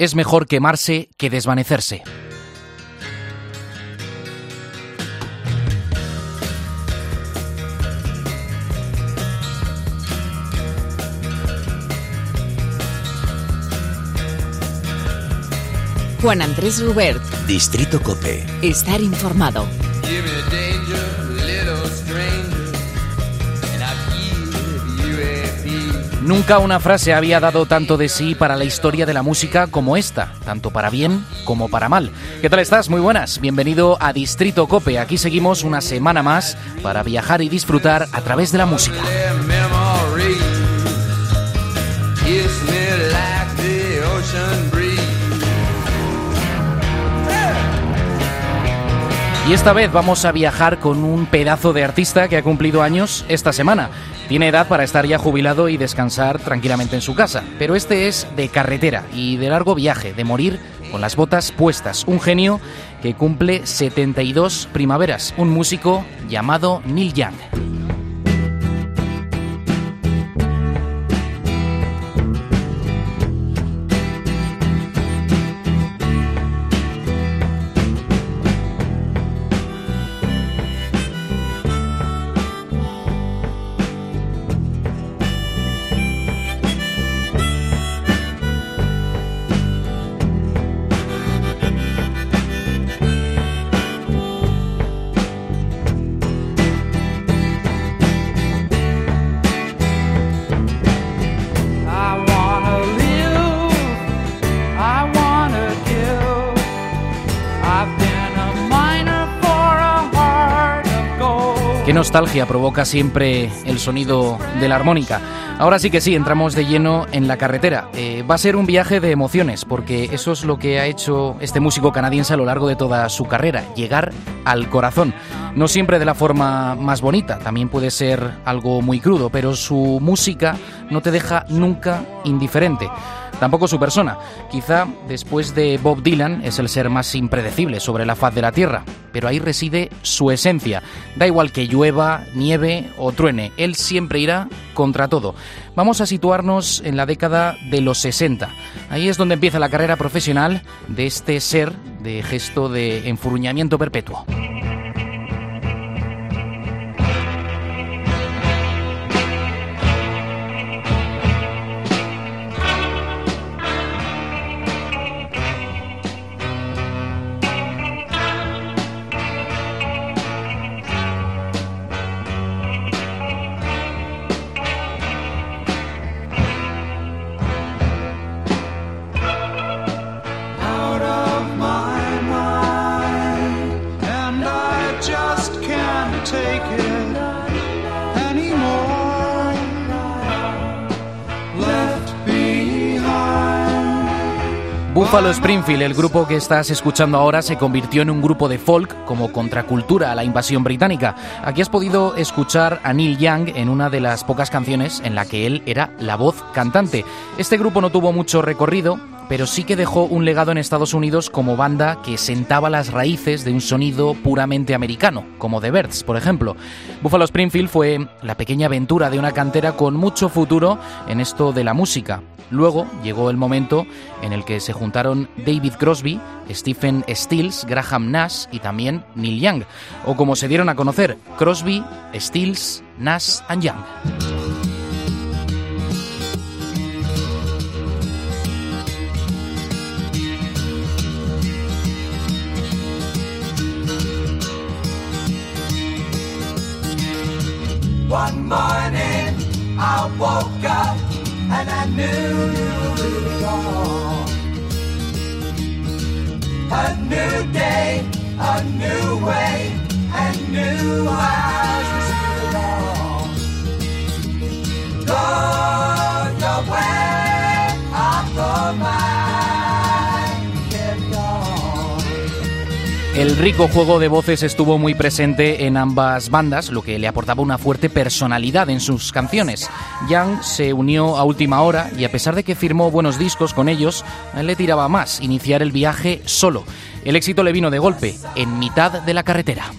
Es mejor quemarse que desvanecerse. Juan Andrés Rubert. Distrito Cope. Estar informado. Nunca una frase había dado tanto de sí para la historia de la música como esta, tanto para bien como para mal. ¿Qué tal estás? Muy buenas. Bienvenido a Distrito Cope. Aquí seguimos una semana más para viajar y disfrutar a través de la música. Y esta vez vamos a viajar con un pedazo de artista que ha cumplido años esta semana. Tiene edad para estar ya jubilado y descansar tranquilamente en su casa, pero este es de carretera y de largo viaje, de morir con las botas puestas. Un genio que cumple 72 primaveras, un músico llamado Neil Young. Nostalgia provoca siempre el sonido de la armónica. Ahora sí que sí, entramos de lleno en la carretera. Eh, va a ser un viaje de emociones, porque eso es lo que ha hecho este músico canadiense a lo largo de toda su carrera, llegar al corazón. No siempre de la forma más bonita, también puede ser algo muy crudo, pero su música no te deja nunca indiferente tampoco su persona. Quizá después de Bob Dylan es el ser más impredecible sobre la faz de la Tierra, pero ahí reside su esencia. Da igual que llueva, nieve o truene, él siempre irá contra todo. Vamos a situarnos en la década de los 60. Ahí es donde empieza la carrera profesional de este ser de gesto de enfurruñamiento perpetuo. Buffalo Springfield, el grupo que estás escuchando ahora, se convirtió en un grupo de folk como contracultura a la invasión británica. Aquí has podido escuchar a Neil Young en una de las pocas canciones en la que él era la voz cantante. Este grupo no tuvo mucho recorrido, pero sí que dejó un legado en Estados Unidos como banda que sentaba las raíces de un sonido puramente americano, como The Birds, por ejemplo. Buffalo Springfield fue la pequeña aventura de una cantera con mucho futuro en esto de la música. Luego llegó el momento en el que se juntaron David Crosby, Stephen Stills, Graham Nash y también Neil Young, o como se dieron a conocer, Crosby, Stills, Nash and Young. Woke up and I knew you were gone. A new day, a new way, and new hours El rico juego de voces estuvo muy presente en ambas bandas, lo que le aportaba una fuerte personalidad en sus canciones. Young se unió a última hora y a pesar de que firmó buenos discos con ellos, le tiraba más iniciar el viaje solo. El éxito le vino de golpe, en mitad de la carretera.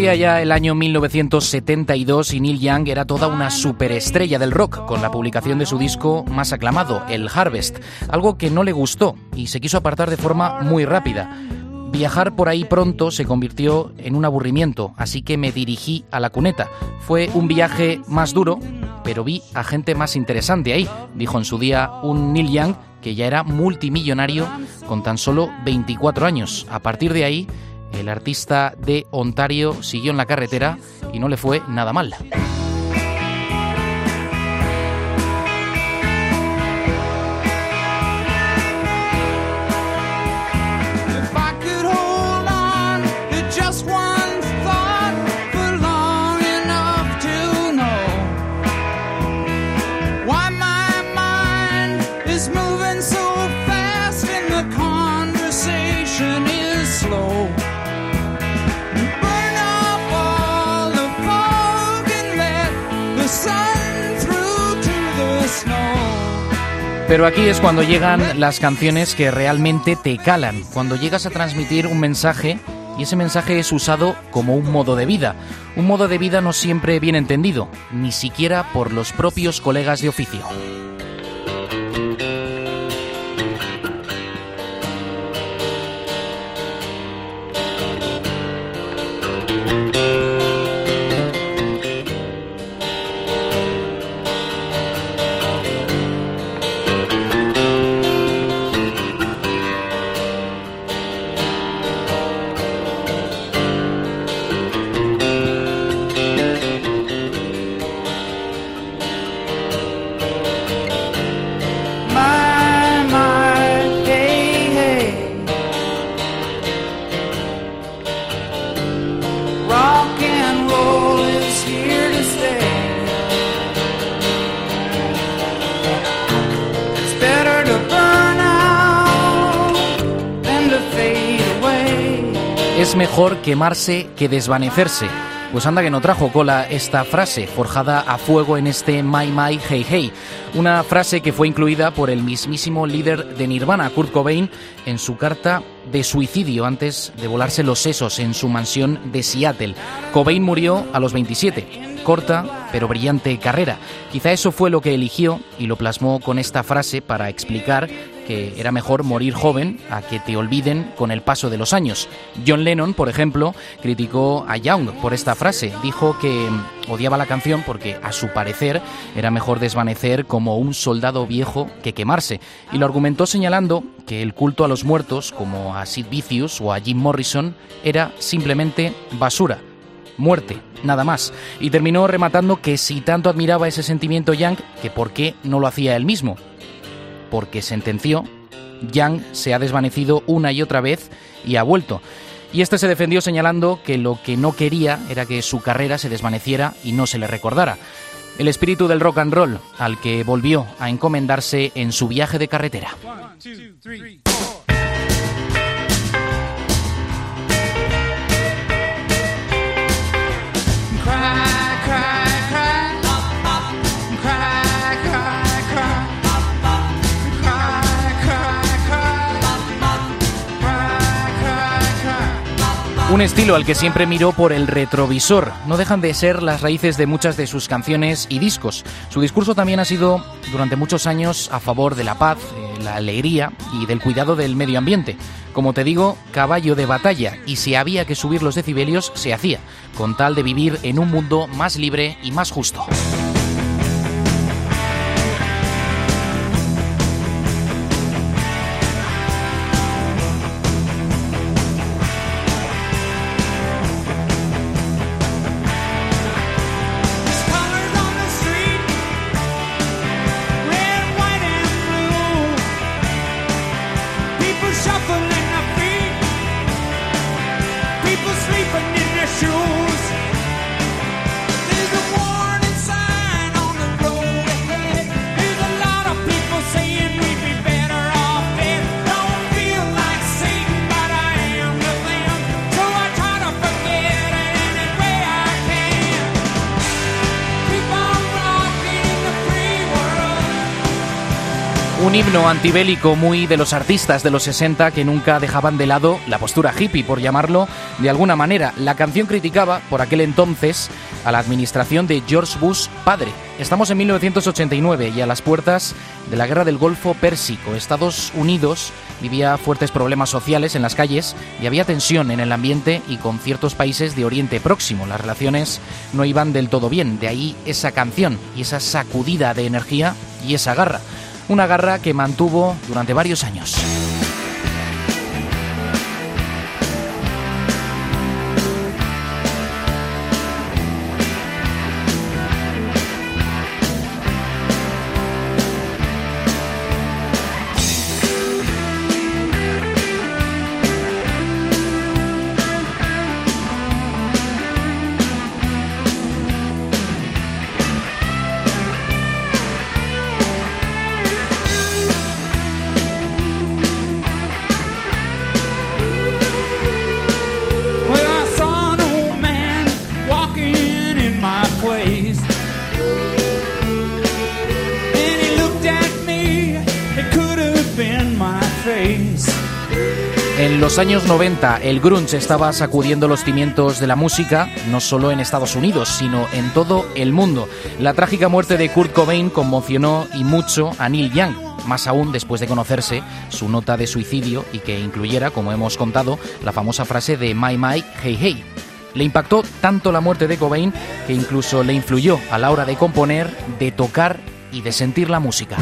Corría ya el año 1972 y Neil Young era toda una superestrella del rock con la publicación de su disco más aclamado, el Harvest, algo que no le gustó y se quiso apartar de forma muy rápida. Viajar por ahí pronto se convirtió en un aburrimiento, así que me dirigí a la cuneta. Fue un viaje más duro, pero vi a gente más interesante ahí, dijo en su día un Neil Young que ya era multimillonario con tan solo 24 años. A partir de ahí, el artista de Ontario siguió en la carretera y no le fue nada mal. Pero aquí es cuando llegan las canciones que realmente te calan, cuando llegas a transmitir un mensaje y ese mensaje es usado como un modo de vida. Un modo de vida no siempre bien entendido, ni siquiera por los propios colegas de oficio. Es mejor quemarse que desvanecerse. Pues anda que no trajo cola esta frase, forjada a fuego en este My My Hey Hey. Una frase que fue incluida por el mismísimo líder de Nirvana, Kurt Cobain, en su carta de suicidio antes de volarse los sesos en su mansión de Seattle. Cobain murió a los 27. Corta pero brillante carrera. Quizá eso fue lo que eligió y lo plasmó con esta frase para explicar que era mejor morir joven a que te olviden con el paso de los años. John Lennon, por ejemplo, criticó a Young por esta frase. Dijo que odiaba la canción porque, a su parecer, era mejor desvanecer como un soldado viejo que quemarse. Y lo argumentó señalando que el culto a los muertos, como a Sid Vicious o a Jim Morrison, era simplemente basura muerte, nada más. Y terminó rematando que si tanto admiraba ese sentimiento Young, que por qué no lo hacía él mismo. Porque sentenció, Young se ha desvanecido una y otra vez y ha vuelto. Y este se defendió señalando que lo que no quería era que su carrera se desvaneciera y no se le recordara. El espíritu del rock and roll al que volvió a encomendarse en su viaje de carretera. Un estilo al que siempre miró por el retrovisor. No dejan de ser las raíces de muchas de sus canciones y discos. Su discurso también ha sido durante muchos años a favor de la paz, la alegría y del cuidado del medio ambiente. Como te digo, caballo de batalla y si había que subir los decibelios, se hacía, con tal de vivir en un mundo más libre y más justo. Un himno antibélico muy de los artistas de los 60 que nunca dejaban de lado la postura hippie, por llamarlo de alguna manera. La canción criticaba, por aquel entonces, a la administración de George Bush padre. Estamos en 1989 y a las puertas de la guerra del Golfo Pérsico. Estados Unidos vivía fuertes problemas sociales en las calles y había tensión en el ambiente y con ciertos países de Oriente Próximo. Las relaciones no iban del todo bien, de ahí esa canción y esa sacudida de energía y esa garra una garra que mantuvo durante varios años. Los años 90 el grunge estaba sacudiendo los cimientos de la música, no solo en Estados Unidos, sino en todo el mundo. La trágica muerte de Kurt Cobain conmocionó y mucho a Neil Young, más aún después de conocerse su nota de suicidio y que incluyera, como hemos contado, la famosa frase de My My Hey Hey. Le impactó tanto la muerte de Cobain que incluso le influyó a la hora de componer, de tocar y de sentir la música.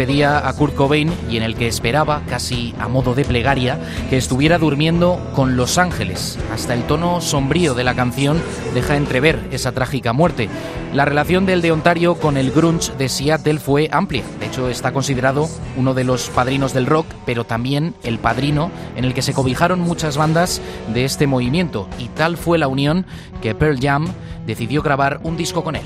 Despedía a Kurt Cobain y en el que esperaba, casi a modo de plegaria, que estuviera durmiendo con Los Ángeles. Hasta el tono sombrío de la canción deja entrever esa trágica muerte. La relación del de Ontario con el grunge de Seattle fue amplia. De hecho, está considerado uno de los padrinos del rock, pero también el padrino en el que se cobijaron muchas bandas de este movimiento. Y tal fue la unión que Pearl Jam decidió grabar un disco con él.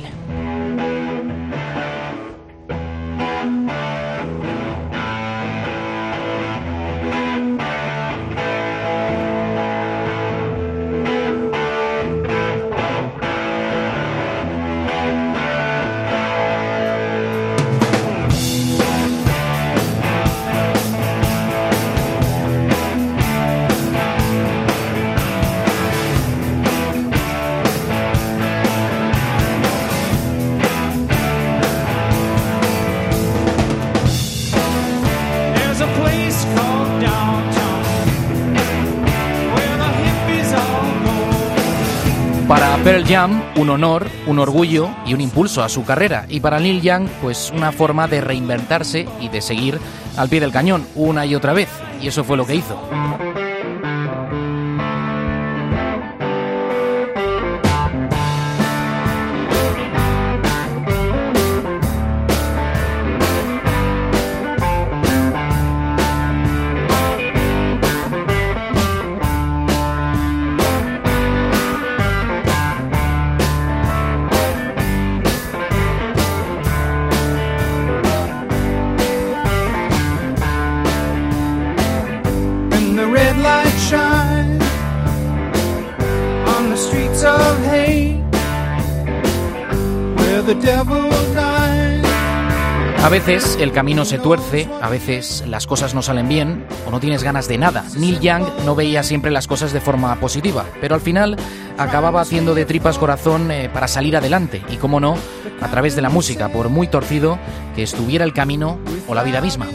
Pearl Jam, un honor, un orgullo y un impulso a su carrera. Y para Neil Young, pues una forma de reinventarse y de seguir al pie del cañón una y otra vez. Y eso fue lo que hizo. A veces el camino se tuerce, a veces las cosas no salen bien o no tienes ganas de nada. Neil Young no veía siempre las cosas de forma positiva, pero al final acababa haciendo de tripas corazón eh, para salir adelante y, como no, a través de la música, por muy torcido que estuviera el camino o la vida misma.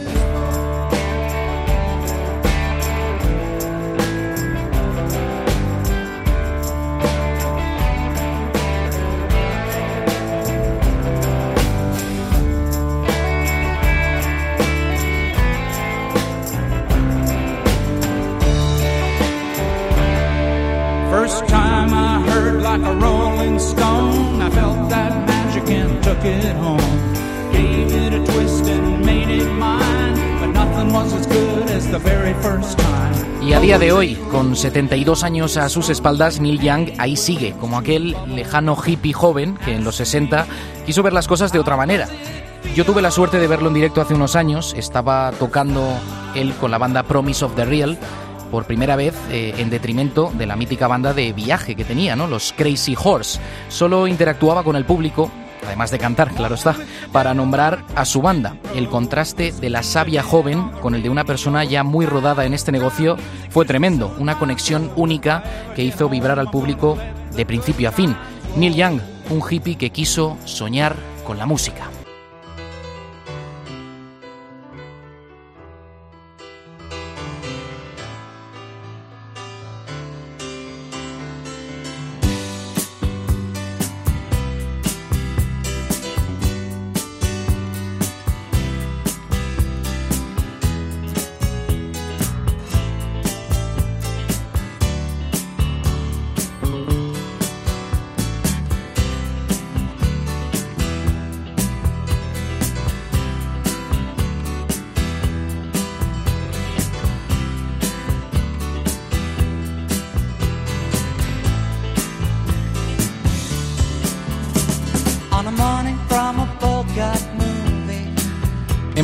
Y a día de hoy, con 72 años a sus espaldas, Neil Young ahí sigue, como aquel lejano hippie joven que en los 60 quiso ver las cosas de otra manera. Yo tuve la suerte de verlo en directo hace unos años, estaba tocando él con la banda Promise of the Real por primera vez eh, en detrimento de la mítica banda de viaje que tenía. Los Crazy Horse. Solo interactuaba con el público, además de cantar, claro está, para nombrar a su banda. El contraste de la sabia joven con el de una persona ya muy rodada en este negocio fue tremendo, una conexión única que hizo vibrar al público de principio a fin. Neil Young, un hippie que quiso soñar con la música.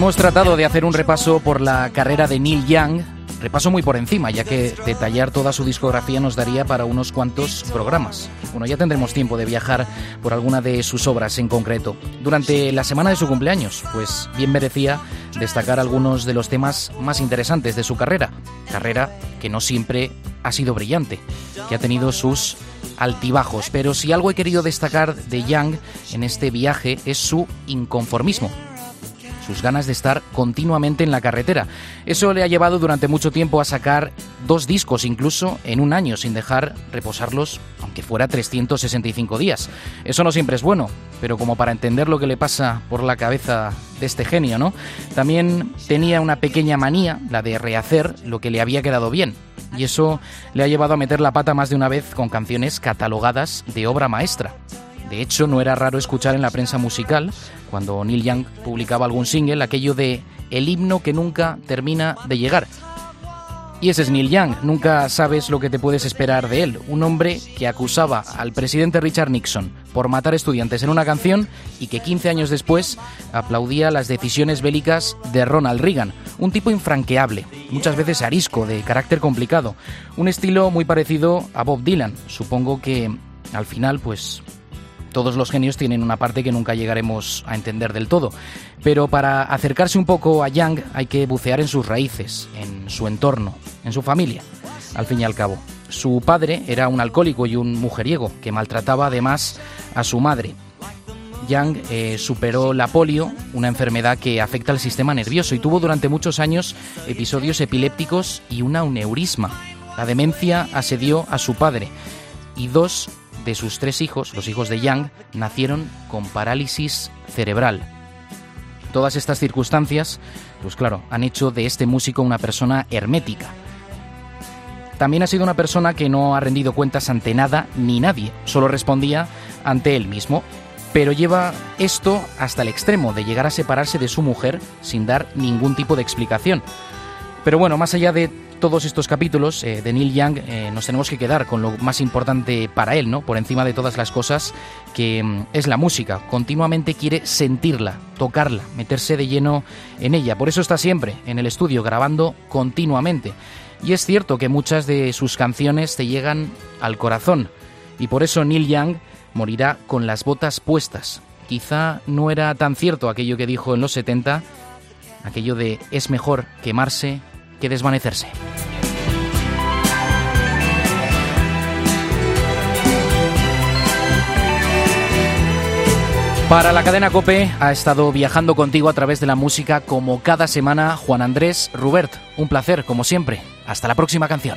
Hemos tratado de hacer un repaso por la carrera de Neil Young, repaso muy por encima, ya que detallar toda su discografía nos daría para unos cuantos programas. Bueno, ya tendremos tiempo de viajar por alguna de sus obras en concreto. Durante la semana de su cumpleaños, pues bien merecía destacar algunos de los temas más interesantes de su carrera. Carrera que no siempre ha sido brillante, que ha tenido sus altibajos, pero si algo he querido destacar de Young en este viaje es su inconformismo sus ganas de estar continuamente en la carretera. Eso le ha llevado durante mucho tiempo a sacar dos discos incluso en un año sin dejar reposarlos aunque fuera 365 días. Eso no siempre es bueno, pero como para entender lo que le pasa por la cabeza de este genio, ¿no? También tenía una pequeña manía, la de rehacer lo que le había quedado bien. Y eso le ha llevado a meter la pata más de una vez con canciones catalogadas de obra maestra. De hecho, no era raro escuchar en la prensa musical, cuando Neil Young publicaba algún single, aquello de el himno que nunca termina de llegar. Y ese es Neil Young, nunca sabes lo que te puedes esperar de él, un hombre que acusaba al presidente Richard Nixon por matar estudiantes en una canción y que 15 años después aplaudía las decisiones bélicas de Ronald Reagan, un tipo infranqueable, muchas veces arisco, de carácter complicado, un estilo muy parecido a Bob Dylan, supongo que al final pues todos los genios tienen una parte que nunca llegaremos a entender del todo. Pero para acercarse un poco a Young hay que bucear en sus raíces, en su entorno, en su familia, al fin y al cabo. Su padre era un alcohólico y un mujeriego que maltrataba además a su madre. Young eh, superó la polio, una enfermedad que afecta al sistema nervioso, y tuvo durante muchos años episodios epilépticos y una aneurisma. La demencia asedió a su padre y dos de sus tres hijos, los hijos de Young, nacieron con parálisis cerebral. Todas estas circunstancias, pues claro, han hecho de este músico una persona hermética. También ha sido una persona que no ha rendido cuentas ante nada ni nadie, solo respondía ante él mismo, pero lleva esto hasta el extremo de llegar a separarse de su mujer sin dar ningún tipo de explicación. Pero bueno, más allá de todos estos capítulos eh, de Neil Young eh, nos tenemos que quedar con lo más importante para él, ¿no? Por encima de todas las cosas, que mm, es la música. Continuamente quiere sentirla, tocarla, meterse de lleno en ella. Por eso está siempre en el estudio grabando continuamente. Y es cierto que muchas de sus canciones te llegan al corazón. Y por eso Neil Young morirá con las botas puestas. Quizá no era tan cierto aquello que dijo en los 70, aquello de es mejor quemarse que desvanecerse. Para la cadena Cope ha estado viajando contigo a través de la música como cada semana Juan Andrés Rubert. Un placer, como siempre. Hasta la próxima canción.